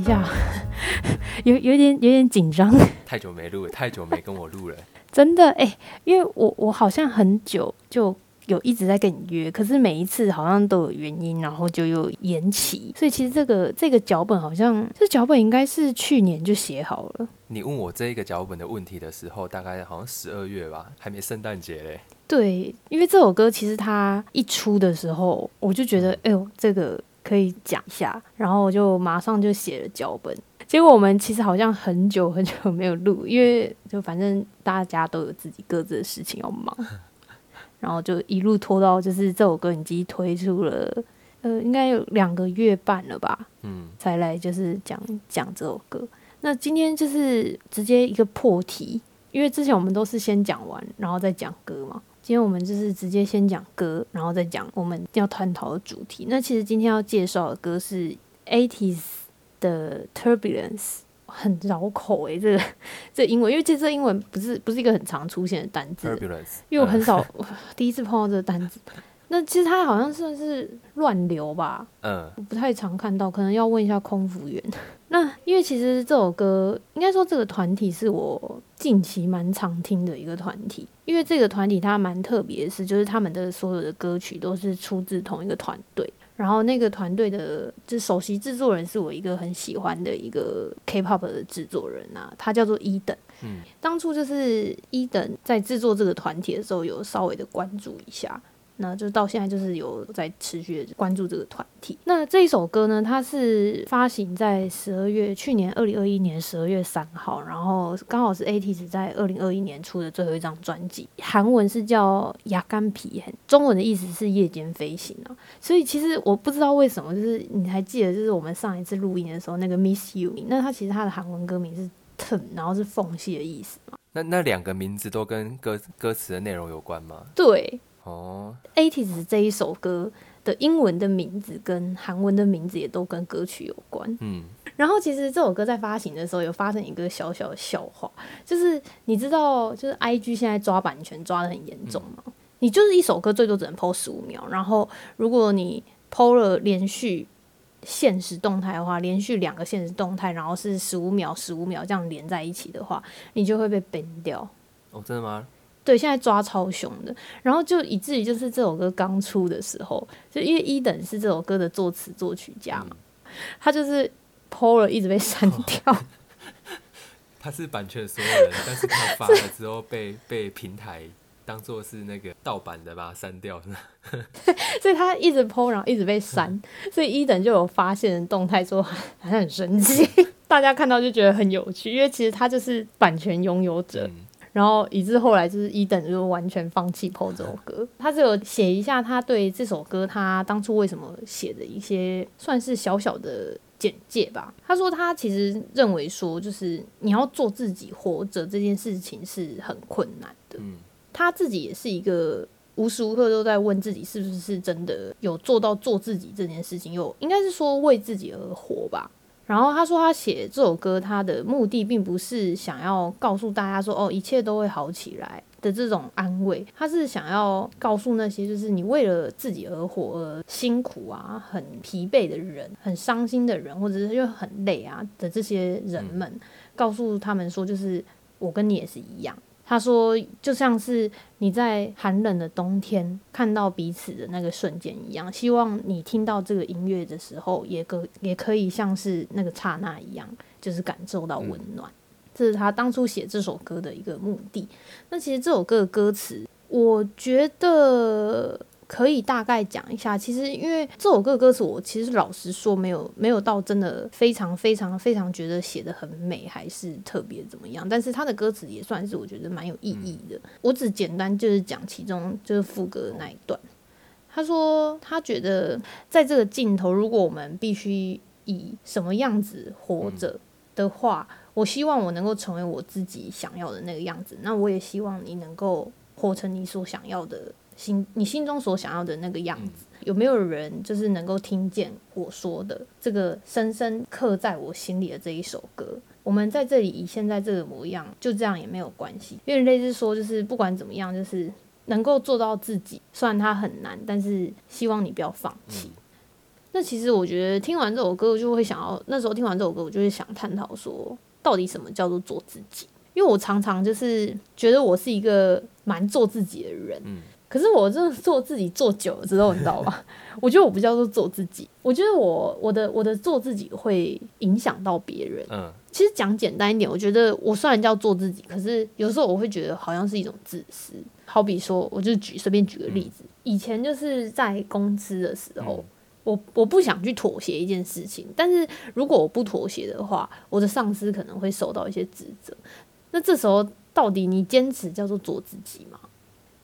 一下，有有点有点紧张，太久没录了，太久没跟我录了。真的哎、因为我我好像很久就有一直在跟你约，可是每一次好像都有原因，然后就又延期，所以其实这个这个脚本好像这脚本应该是去年就写好了。你问我这一个脚本的问题的时候，大概好像十二月吧，还没圣诞节嘞。对，因为这首歌其实它一出的时候，我就觉得，哎呦，这个可以讲一下，然后我就马上就写了脚本。结果我们其实好像很久很久没有录，因为就反正大家都有自己各自的事情要忙，然后就一路拖到就是这首歌已经推出了，呃，应该有两个月半了吧，嗯，才来就是讲讲这首歌。那今天就是直接一个破题，因为之前我们都是先讲完，然后再讲歌嘛。今天我们就是直接先讲歌，然后再讲我们要探讨的主题。那其实今天要介绍的歌是 Eighties 的 Turbulence，很绕口诶、这个 这英文，因为其实这英文不是不是一个很常出现的单字，因为我很少、第一次碰到这个单字。那其实它好像算是乱流吧，嗯我不太常看到，可能要问一下空服员。那因为其实这首歌，应该说这个团体是我近期蛮常听的一个团体，因为这个团体它蛮特别的是，就是他们的所有的歌曲都是出自同一个团队。然后那个团队的，就首席制作人是我一个很喜欢的一个 K-pop 的制作人啊，他叫做一等。嗯，当初就是一等在制作这个团体的时候，有稍微的关注一下，那就到现在就是有在持续的关注这个团体。那这一首歌呢，它是发行在十二月，去年二零二一年十二月三号，然后刚好是 ATEEZ 在二零二一年出的最后一张专辑，韩文是叫《牙干皮很》，中文的意思是夜间飞行啊。所以其实我不知道为什么，就是你还记得，就是我们上一次录音的时候那个 Miss You，那它其实它的韩文歌名是 turn，然后是缝隙的意思嘛。那那两个名字都跟歌歌词的内容有关吗？对，哦，ATEEZ 这一首歌的英文的名字跟韩文的名字也都跟歌曲有关。嗯，然后其实这首歌在发行的时候有发生一个小小的笑话，就是你知道，就是 IG 现在抓版权抓的很严重吗？你就是一首歌最多只能 PO 十五秒，然后如果你 PO 了连续现实动态的话，连续两个现实动态，然后是十五秒、十五秒这样连在一起的话，你就会被 ban 掉。哦，真的吗？对，现在抓超凶的，然后就以至于就是这首歌刚出的时候，就因为一等是这首歌的作词作曲家嘛，他就是 PO 了一直被删掉，他是版权所有人，但是他发了之后被 被平台当做是那个盗版的，把它删掉。所以他一直 PO，然后一直被删，所以一等就有发现动态说好像很神奇，大家看到就觉得很有趣，因为其实他就是版权拥有者，嗯然后以致后来就是一等就完全放弃 PO 这首歌，他只有写一下他对这首歌他当初为什么写的一些算是小小的简介吧。他说他其实认为说，就是你要做自己活着这件事情是很困难的。嗯他自己也是一个无时无刻都在问自己是不是真的有做到做自己这件事情，有应该是说为自己而活吧。然后他说，他写这首歌，他的目的并不是想要告诉大家说，哦，一切都会好起来的这种安慰，他是想要告诉那些就是你为了自己而活而辛苦啊、很疲惫的人、很伤心的人，或者是又很累啊的这些人们，告诉他们说，就是我跟你也是一样。他说，就像是你在寒冷的冬天看到彼此的那个瞬间一样，希望你听到这个音乐的时候，也可也可以像是那个刹那一样，就是感受到温暖。这是他当初写这首歌的一个目的。那其实这首歌的歌词，我觉得可以大概讲一下。其实因为这首歌歌词，我其实老实说，没有没有到真的非常非常非常觉得写的很美，还是特别怎么样。但是他的歌词也算是我觉得蛮有意义的。我只简单就是讲其中就是副歌的那一段。他说他觉得在这个镜头，如果我们必须以什么样子活着的话，我希望我能够成为我自己想要的那个样子。那我也希望你能够活成你所想要的心，你心中所想要的那个样子。有没有人就是能够听见我说的这个深深刻在我心里的这一首歌？我们在这里以现在这个模样，就这样也没有关系。因为类似说，就是不管怎么样，就是能够做到自己，虽然它很难，但是希望你不要放弃。那其实我觉得听完这首歌，我就会想要那时候听完这首歌，我就会想探讨说，到底什么叫做做自己？因为我常常就是觉得我是一个蛮做自己的人，嗯可是我真的做自己做久了之后，你知道吗？我觉得我不叫做做自己，我觉得我我的我的做自己会影响到别人。嗯其实讲简单一点，我觉得我虽然叫做自己，可是有时候我会觉得好像是一种自私。好比说，我就举随便举个例子，以前就是在公司的时候，嗯我我不想去妥协一件事情，但是如果我不妥协的话，我的上司可能会受到一些指责。那这时候到底你坚持叫做做自己吗？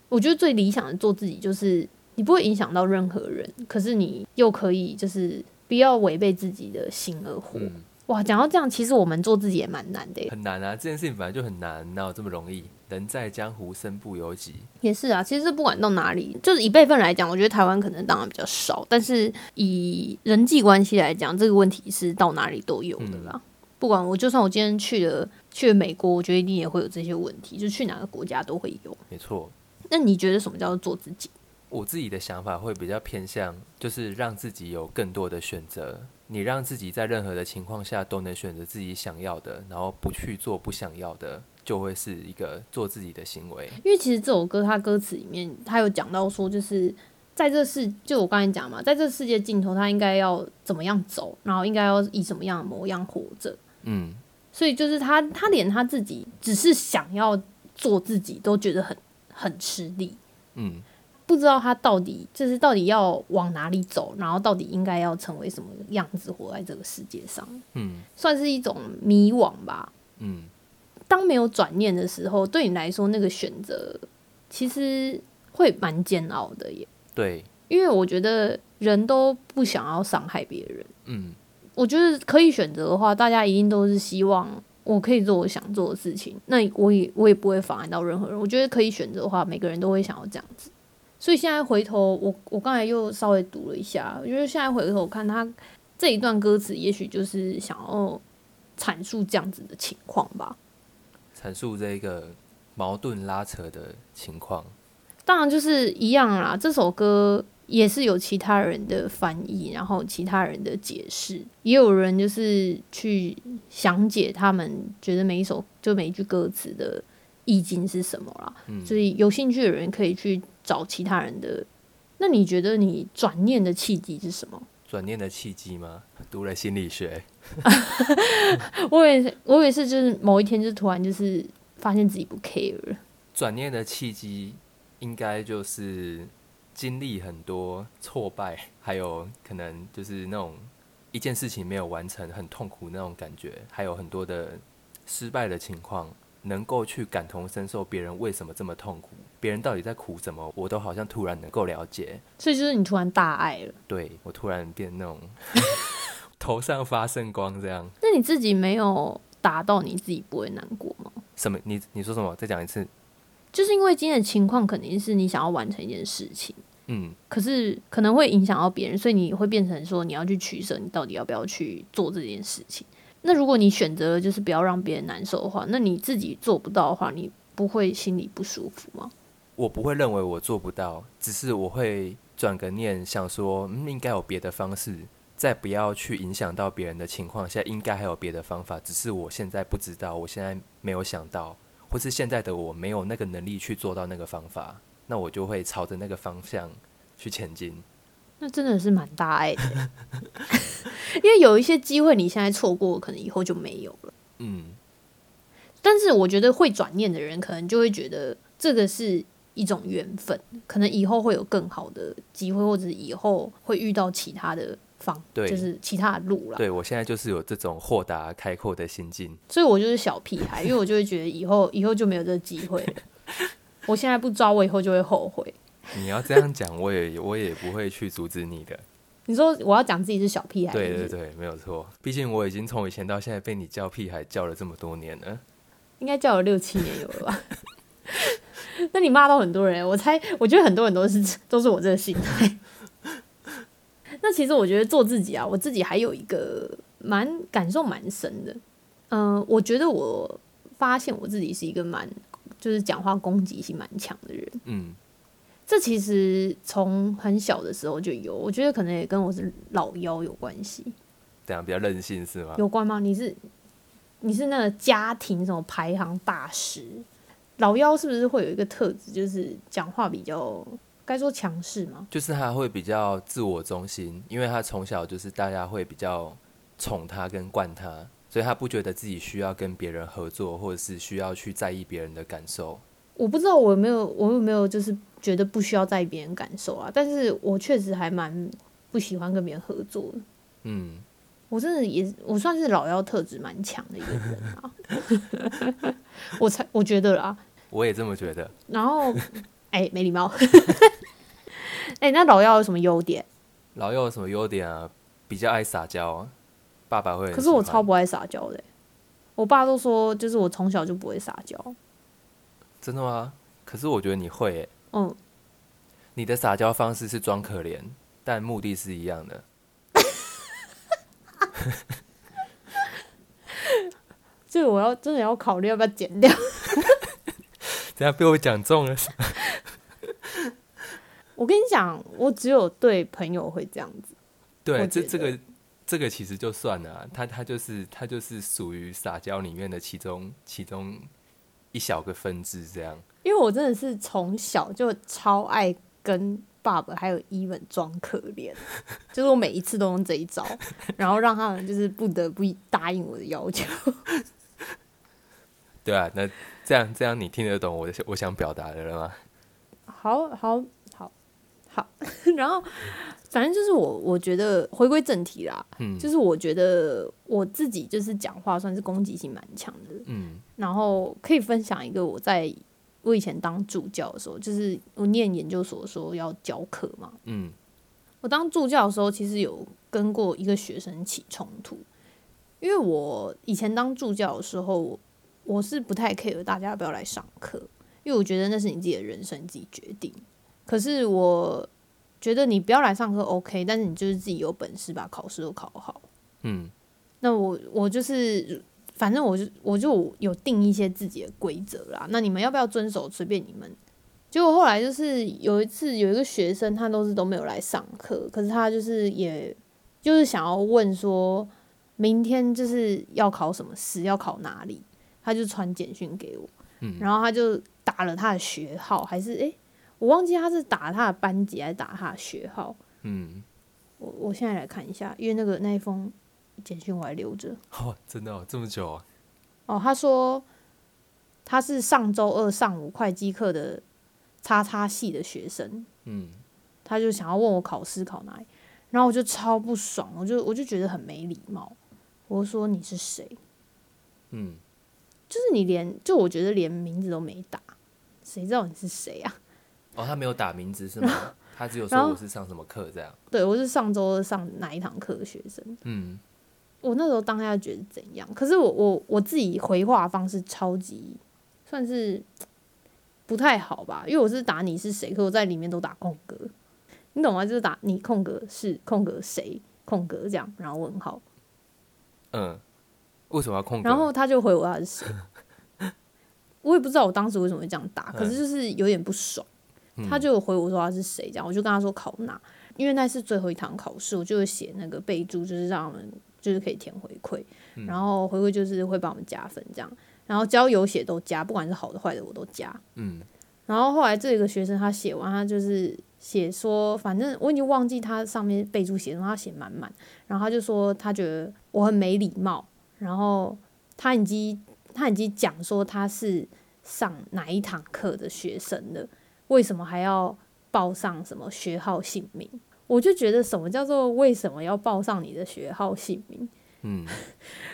我觉得最理想的做自己就是你不会影响到任何人，可是你又可以就是不要违背自己的心而活。嗯，哇，讲到这样，其实我们做自己也蛮难的耶。很难啊，这件事情本来就很难，哪有这么容易？人在江湖，身不由己。也是啊，其实不管到哪里，就是以辈分来讲，我觉得台湾可能当然比较少，但是以人际关系来讲，这个问题是到哪里都有的啦。不管我，就算我今天去了去了美国，我觉得一定也会有这些问题，就去哪个国家都会有。没错，那你觉得什么叫做做自己？我自己的想法会比较偏向，就是让自己有更多的选择。你让自己在任何的情况下都能选择自己想要的，然后不去做不想要的，就会是一个做自己的行为。因为其实这首歌它歌词里面，它有讲到说，就是在这世，就我刚才讲嘛，在这世界尽头，他应该要怎么样走，然后应该要以什么样的模样活着。嗯，所以就是他，他连他自己只是想要做自己，都觉得很很吃力，嗯，不知道他到底就是到底要往哪里走，然后到底应该要成为什么样子活在这个世界上，嗯，算是一种迷惘吧。嗯，当没有转念的时候，对你来说那个选择其实会蛮煎熬的耶，对，因为我觉得人都不想要伤害别人。嗯，我觉得可以选择的话，大家一定都是希望我可以做我想做的事情，那我也我也不会妨碍到任何人。我觉得可以选择的话，每个人都会想要这样子。所以现在回头，我我刚才又稍微读了一下，因为现在回头看他这一段歌词，也许就是想要阐述这样子的情况吧。阐述这个矛盾拉扯的情况。当然就是一样啦，这首歌也是有其他人的翻译，然后其他人的解释，也有人就是去详解他们觉得每一首就每一句歌词的意境是什么啦。嗯所以有兴趣的人可以去找其他人的。那你觉得你转念的契机是什么？转念的契机吗？读了心理学，我也是我也是就是某一天就突然就是发现自己不 care 了。转念的契机应该就是经历很多挫败，还有可能就是那种一件事情没有完成很痛苦那种感觉，还有很多的失败的情况，能够去感同身受别人为什么这么痛苦，别人到底在苦什么，我都好像突然能够了解。所以就是你突然大爱了。对我突然变那种头上发圣光这样。那你自己没有达到，你自己不会难过吗？什么？你你说什么？再讲一次。就是因为今天的情况肯定是你想要完成一件事情，嗯，可是可能会影响到别人，所以你会变成说你要去取舍，你到底要不要去做这件事情。那如果你选择了就是不要让别人难受的话，那你自己做不到的话，你不会心里不舒服吗？我不会认为我做不到，只是我会转个念，想说，嗯，应该有别的方式，在不要去影响到别人的情况下，应该还有别的方法，只是我现在不知道，我现在没有想到，或是现在的我没有那个能力去做到那个方法，那我就会朝着那个方向去前进。那真的是蛮大爱的，因为有一些机会你现在错过，可能以后就没有了。嗯，但是我觉得会转念的人，可能就会觉得这个是一种缘分，可能以后会有更好的机会，或者以后会遇到其他的方，对就是其他的路了。对我现在就是有这种豁达开阔的心境。所以我就是小屁孩，因为我就会觉得以后以后就没有这个机会了。我现在不抓，我以后就会后悔。你要这样讲，我也我也不会去阻止你的。你说我要讲自己是小屁孩，是是，对对对，没有错。毕竟我已经从以前到现在被你叫屁孩叫了这么多年了。应该叫了六七年有了吧？那你骂到很多人，我猜，我觉得很多人都是都是我这个心态。那其实我觉得做自己啊，我自己还有一个蛮感受蛮深的。嗯、我觉得我发现我自己是一个蛮就是讲话攻击性蛮强的人。嗯这其实从很小的时候就有，我觉得可能也跟我是老幺有关系。这样比较任性是吗？有关吗？你是你是那个家庭什么排行大师？老幺是不是会有一个特质，就是讲话比较该说强势吗？就是他会比较自我中心，因为他从小就是大家会比较宠他跟惯他，所以他不觉得自己需要跟别人合作，或者是需要去在意别人的感受。我不知道我有没有，我有没有就是觉得不需要在意别人感受啊？但是我确实还蛮不喜欢跟别人合作的。嗯，我真的也，我算是老妖特质蛮强的一个人啊。我才我觉得啦，我也这么觉得。然后，哎、没礼貌。哎、那老妖有什么优点？老妖有什么优点啊？比较爱撒娇啊，爸爸会可是我超不爱撒娇的欸、我爸都说，就是我从小就不会撒娇。真的吗？可是我觉得你会、欸，嗯，你的撒娇方式是装可怜，但目的是一样的。这个我要真的要考虑要不要剪掉。等下被我讲中了。我跟你讲，我只有对朋友会这样子。对，这这个这个其实就算了、啊，他他就是他就是属于撒娇里面的其中其中一小个分支这样。因为我真的是从小就超爱跟爸爸还有伊文装可怜，就是我每一次都用这一招，然后让他们就是不得不答应我的要求。对啊，那这样这样你听得懂我的我想表达的了吗？好好好好，然后反正就是我我觉得回归正题啦，嗯。就是我觉得我自己就是讲话算是攻击性蛮强的，嗯。然后可以分享一个我在我以前当助教的时候，就是我念研究所的时候要教课嘛，嗯。我当助教的时候，其实有跟过一个学生起冲突，因为我以前当助教的时候，我是不太 care 大家要不要来上课，因为我觉得那是你自己的人生，你自己决定。可是我觉得你不要来上课 OK，但是你就是自己有本事把考试都考好。嗯那我我就是，反正我就我就有定一些自己的规则啦。那你们要不要遵守，随便你们。结果后来就是有一次有一个学生，他都是都没有来上课，可是他就是也就是想要问说，明天就是要考什么试，要考哪里，他就传简讯给我，嗯然后他就打了他的学号，还是诶、我忘记他是打他的班级还是打他的学号。嗯，我我现在来看一下，因为那个那一封简讯我还留着。哦，真的哦，这么久、啊，哦，他说他是上周二上午会计课的叉叉系的学生，嗯他就想要问我考试考哪里，然后我就超不爽，我就我就觉得很没礼貌，我就说你是谁？嗯，就是你连就我觉得连名字都没打，谁知道你是谁啊？哦，他没有打名字是吗？他只有说我是上什么课这样。对我是上周上哪一堂课的学生，嗯我那时候当下觉得怎样？可是我我我自己回话方式超级算是不太好吧，因为我是打你是谁，可我在里面都打空格，你懂吗？就是打你空格是空格谁空格这样，然后问号，嗯，为什么要空格？然后他就回我他是谁，我也不知道我当时为什么会这样打，可是就是有点不爽，嗯他就回我说他是谁，这样我就跟他说考哪，因为那是最后一堂考试，我就会写那个备注，就是让我们就是可以填回馈，嗯。然后回馈就是会帮我们加分这样，然后只要有写都加，不管是好的坏的我都加。嗯。然后后来这个学生他写完，他就是写说，反正我已经忘记他上面备注写什么，他写满满，然后他就说他觉得我很没礼貌，然后他已经他已经讲说他是上哪一堂课的学生了，为什么还要报上什么学号姓名？我就觉得什么叫做为什么要报上你的学号姓名？嗯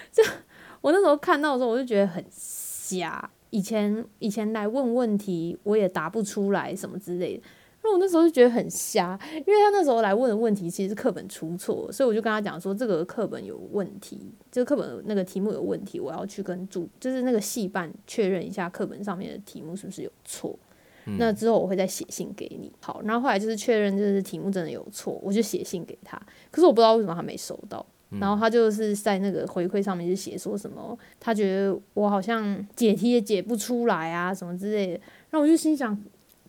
我那时候看到的时候，我就觉得很瞎。以前以前来问问题，我也答不出来什么之类的。那我那时候就觉得很瞎，因为他那时候来问的问题其实是课本出错，所以我就跟他讲说这个课本有问题，这个课本那个题目有问题，我要去跟主就是那个系办确认一下课本上面的题目是不是有错。嗯那之后我会再写信给你。好，然后后来就是确认就是题目真的有错，我就写信给他。可是我不知道为什么他没收到。然后他就是在那个回馈上面就写说什么，他觉得我好像解题也解不出来啊，什么之类的。然后我就心想，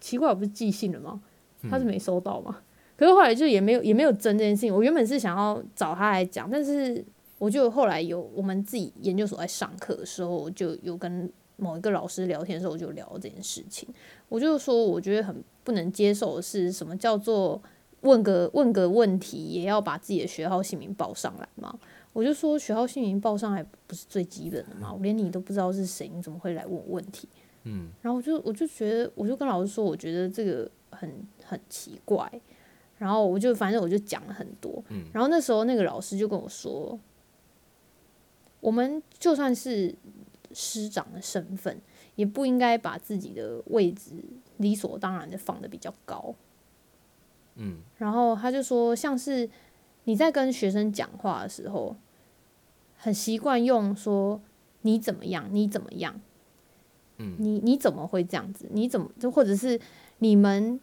奇怪，我不是寄信了吗？他是没收到吗。可是后来就也没有也没有争这件事情。我原本是想要找他来讲，但是我就后来有我们自己研究所在上课的时候，就有跟某一个老师聊天的时候，我就聊这件事情。我就说，我觉得很不能接受的是什么叫做问个问个问题也要把自己的学号姓名报上来嘛？我就说学号姓名报上来不是最基本的嘛？我连你都不知道是谁，你怎么会来问我问题？嗯，然后我就我就觉得，我就跟老师说，我觉得这个很很奇怪。然后我就反正我就讲了很多，嗯然后那时候那个老师就跟我说，我们就算是师长的身份，也不应该把自己的位置理所当然的放的比较高。嗯然后他就说，像是你在跟学生讲话的时候，很习惯用说你怎么样，你怎么样，嗯你你怎么会这样子？你怎么就或者是你们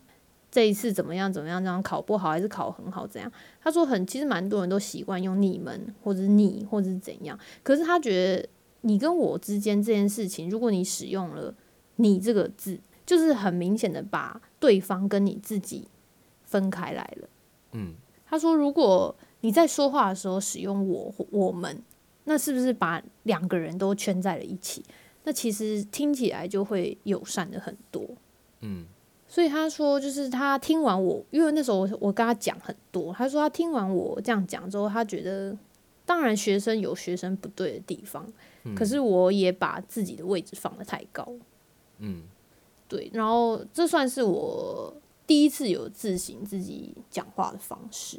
这一次怎么样怎么样？这样考不好还是考很好？怎样？他说很，其实蛮多人都习惯用你们或者是你或者是怎样。可是他觉得你跟我之间这件事情，如果你使用了“你”这个字，就是很明显的把对方跟你自己分开来了。嗯他说，如果你在说话的时候使用我或我们，那是不是把两个人都圈在了一起？那其实听起来就会友善的很多。嗯所以他说，就是他听完我，因为那时候我我跟他讲很多，他说他听完我这样讲之后，他觉得当然学生有学生不对的地方，嗯。可是我也把自己的位置放得太高，嗯。对，然后这算是我第一次有自行自己讲话的方式，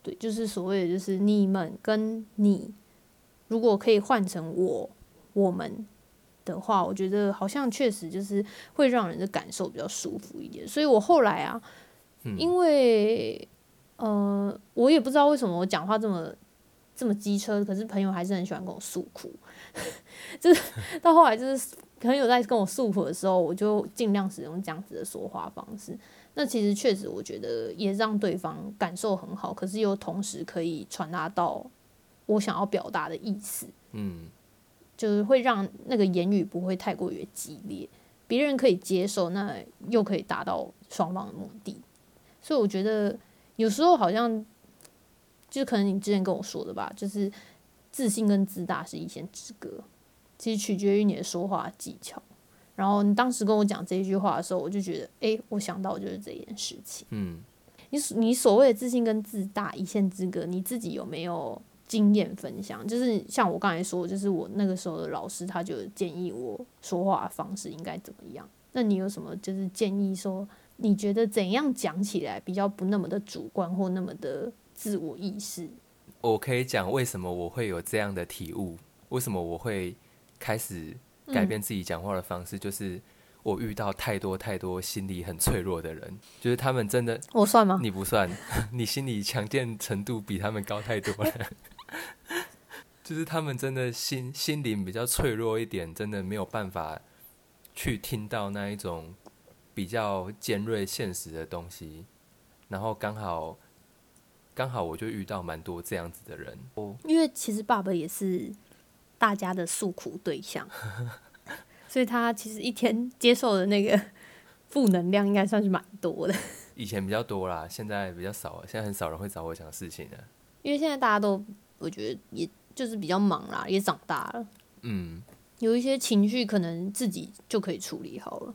对，就是所谓的就是你们跟你，如果可以换成我我们的话，我觉得好像确实就是会让人的感受比较舒服一点。所以我后来啊，嗯。因为呃，我也不知道为什么我讲话这么这么机车，可是朋友还是很喜欢跟我诉苦，就是到后来就是朋友在跟我诉苦的时候，我就尽量使用这样子的说话方式。那其实确实，我觉得也让对方感受很好，可是又同时可以传达到我想要表达的意思。嗯就是会让那个言语不会太过于激烈，别人可以接受，那又可以达到双方的目的。所以我觉得有时候好像，就可能你之前跟我说的吧，就是自信跟自大是一线之隔，其实取决于你的说话技巧。然后你当时跟我讲这一句话的时候，我就觉得，诶，我想到就是这件事情。嗯你你所谓的自信跟自大一线之隔，你自己有没有经验分享？就是像我刚才说，就是我那个时候的老师，他就建议我说话方式应该怎么样。那你有什么就是建议说，你觉得怎样讲起来比较不那么的主观或那么的自我意识？我可以讲为什么我会有这样的体悟，为什么我会开始改变自己讲话的方式，就是我遇到太多太多心理很脆弱的人，就是他们真的我算吗？你不算，你心理强健程度比他们高太多了。就是他们真的心心灵比较脆弱一点，真的没有办法去听到那一种比较尖锐现实的东西。然后刚好刚好我就遇到蛮多这样子的人。哦，因为其实爸爸也是大家的诉苦对象，所以他其实一天接受的那个负能量应该算是蛮多的。以前比较多啦，现在比较少了。现在很少人会找我讲事情了。因为现在大家都，我觉得也就是比较忙啦，也长大了，嗯，有一些情绪可能自己就可以处理好了。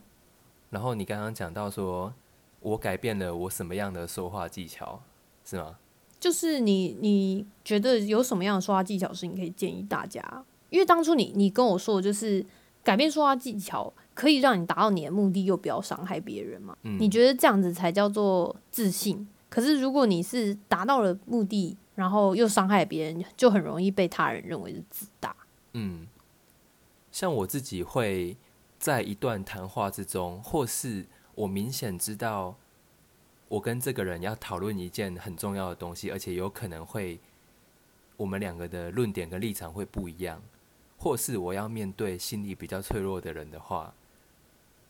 然后你刚刚讲到说，我改变了我什么样的说话技巧，是吗？就是你你觉得有什么样的说话技巧是你可以建议大家？因为当初你你跟我说就是改变说话技巧可以让你达到你的目的，又不要伤害别人嘛。嗯你觉得这样子才叫做自信？可是如果你是达到了目的，然后又伤害别人，就很容易被他人认为是自大。嗯，像我自己会在一段谈话之中，或是我明显知道我跟这个人要讨论一件很重要的东西，而且有可能会我们两个的论点跟立场会不一样，或是我要面对心理比较脆弱的人的话，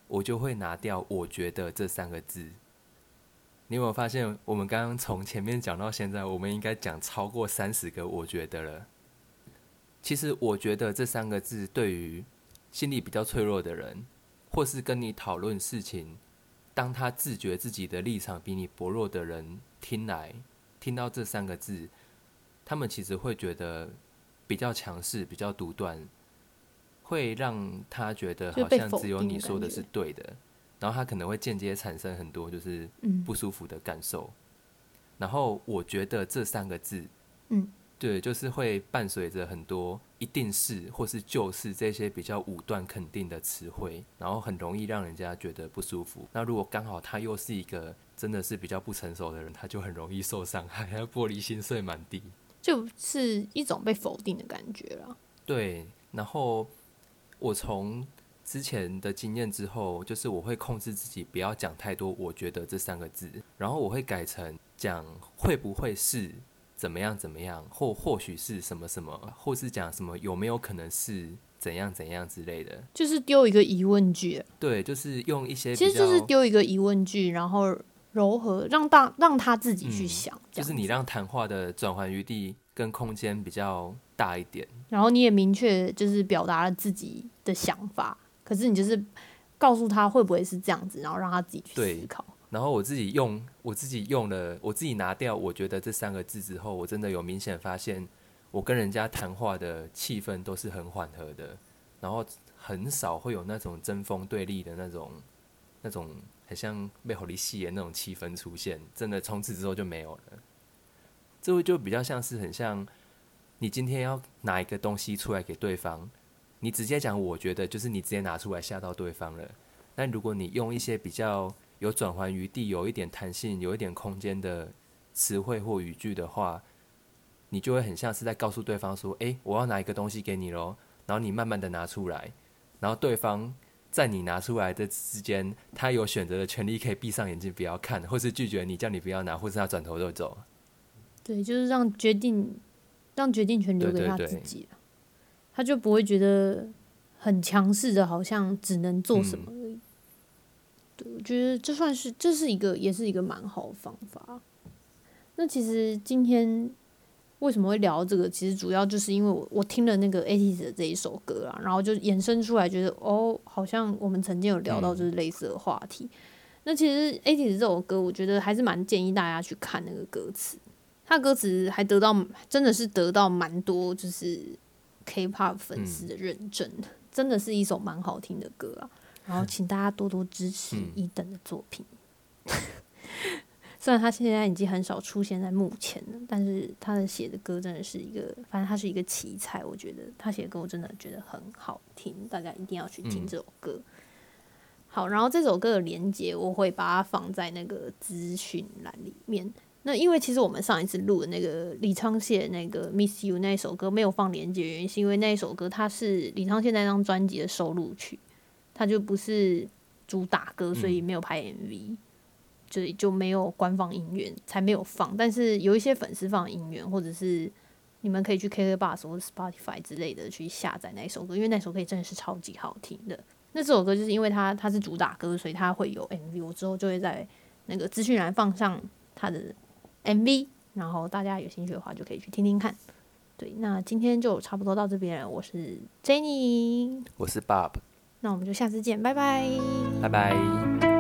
我就会拿掉“我觉得”这三个字。你有没有发现，我们刚刚从前面讲到现在，我们应该讲超过三十个“我觉得”了。其实我觉得这三个字对于心理比较脆弱的人，或是跟你讨论事情当他自觉自己的立场比你薄弱的人听来，听到这三个字，他们其实会觉得比较强势、比较独断，会让他觉得好像只有你说的是对的，然后他可能会间接产生很多就是不舒服的感受。然后我觉得这三个字，嗯。对，就是会伴随着很多“一定是”或是“就是”这些比较武断肯定的词汇，然后很容易让人家觉得不舒服。那如果刚好他又是一个真的是比较不成熟的人，他就很容易受伤害，他玻璃心碎满地，就是一种被否定的感觉了。对，然后我从之前的经验之后，就是我会控制自己不要讲太多“我觉得”这三个字，然后我会改成讲“会不会是”。怎么样？怎么样？或或许是什么什么，或是讲什么？有没有可能是怎样怎样之类的？就是丢一个疑问句。对，就是用一些，其实就是丢一个疑问句，然后柔和，让大让他自己去想。就是你让谈话的转换余地跟空间比较大一点。然后你也明确就是表达了自己的想法，可是你就是告诉他会不会是这样子，然后让他自己去思考。然后我自己用，我自己用了，我自己拿掉，我觉得这三个字之后，我真的有明显发现，我跟人家谈话的气氛都是很缓和的，然后很少会有那种针锋对立的那种，那种很像被火力戏的那种气氛出现，真的从此之后就没有了。这就比较像是很像，你今天要拿一个东西出来给对方，你直接讲，我觉得就是你直接拿出来吓到对方了。但如果你用一些比较有转圜余地、有一点弹性、有一点空间的词汇或语句的话，你就会很像是在告诉对方说：“诶，我要拿一个东西给你喽。”然后你慢慢的拿出来，然后对方在你拿出来的之间，他有选择的权利，可以闭上眼睛不要看，或是拒绝你，叫你不要拿，或是他转头就走。对，就是让决定，让决定权留给他自己了，他就不会觉得很强势的，好像只能做什么。对，我觉得这算是这是一个，也是一个蛮好的方法。那其实今天为什么会聊这个？其实主要就是因为我我听了那个 ATEEZ 的这一首歌啊，然后就衍生出来，觉得哦，好像我们曾经有聊到就是类似的话题。那其实 ATEEZ 这首歌，我觉得还是蛮建议大家去看那个歌词，它歌词还得到真的是得到蛮多就是 K-pop 粉丝的认证，真的是一首蛮好听的歌啊。然后，请大家多多支持一等的作品。虽然他现在已经很少出现在幕前了，但是他的写的歌真的是一个，反正他是一个奇才。我觉得他写的歌我真的觉得很好听，大家一定要去听这首歌。好，然后这首歌的连接我会把它放在那个资讯栏里面。那因为其实我们上一次录的那个李昌燮那个《Miss You》那首歌没有放连接，原因是因为那一首歌它是李昌燮那张专辑的收录曲。他就不是主打歌，所以没有拍 MV，就就没有官方音源，才没有放。但是有一些粉丝放音源，或者是你们可以去 KK Bus 或者 Spotify 之类的去下载那首歌，因为那首歌真的是超级好听的。那这首歌就是因为它它是主打歌，所以它会有 MV。我之后就会在那个资讯栏放上它的 MV，然后大家有兴趣的话就可以去听听看。对，那今天就差不多到这边，我是 Jenny，我是 Bob。那我们就下次见，拜拜，拜拜。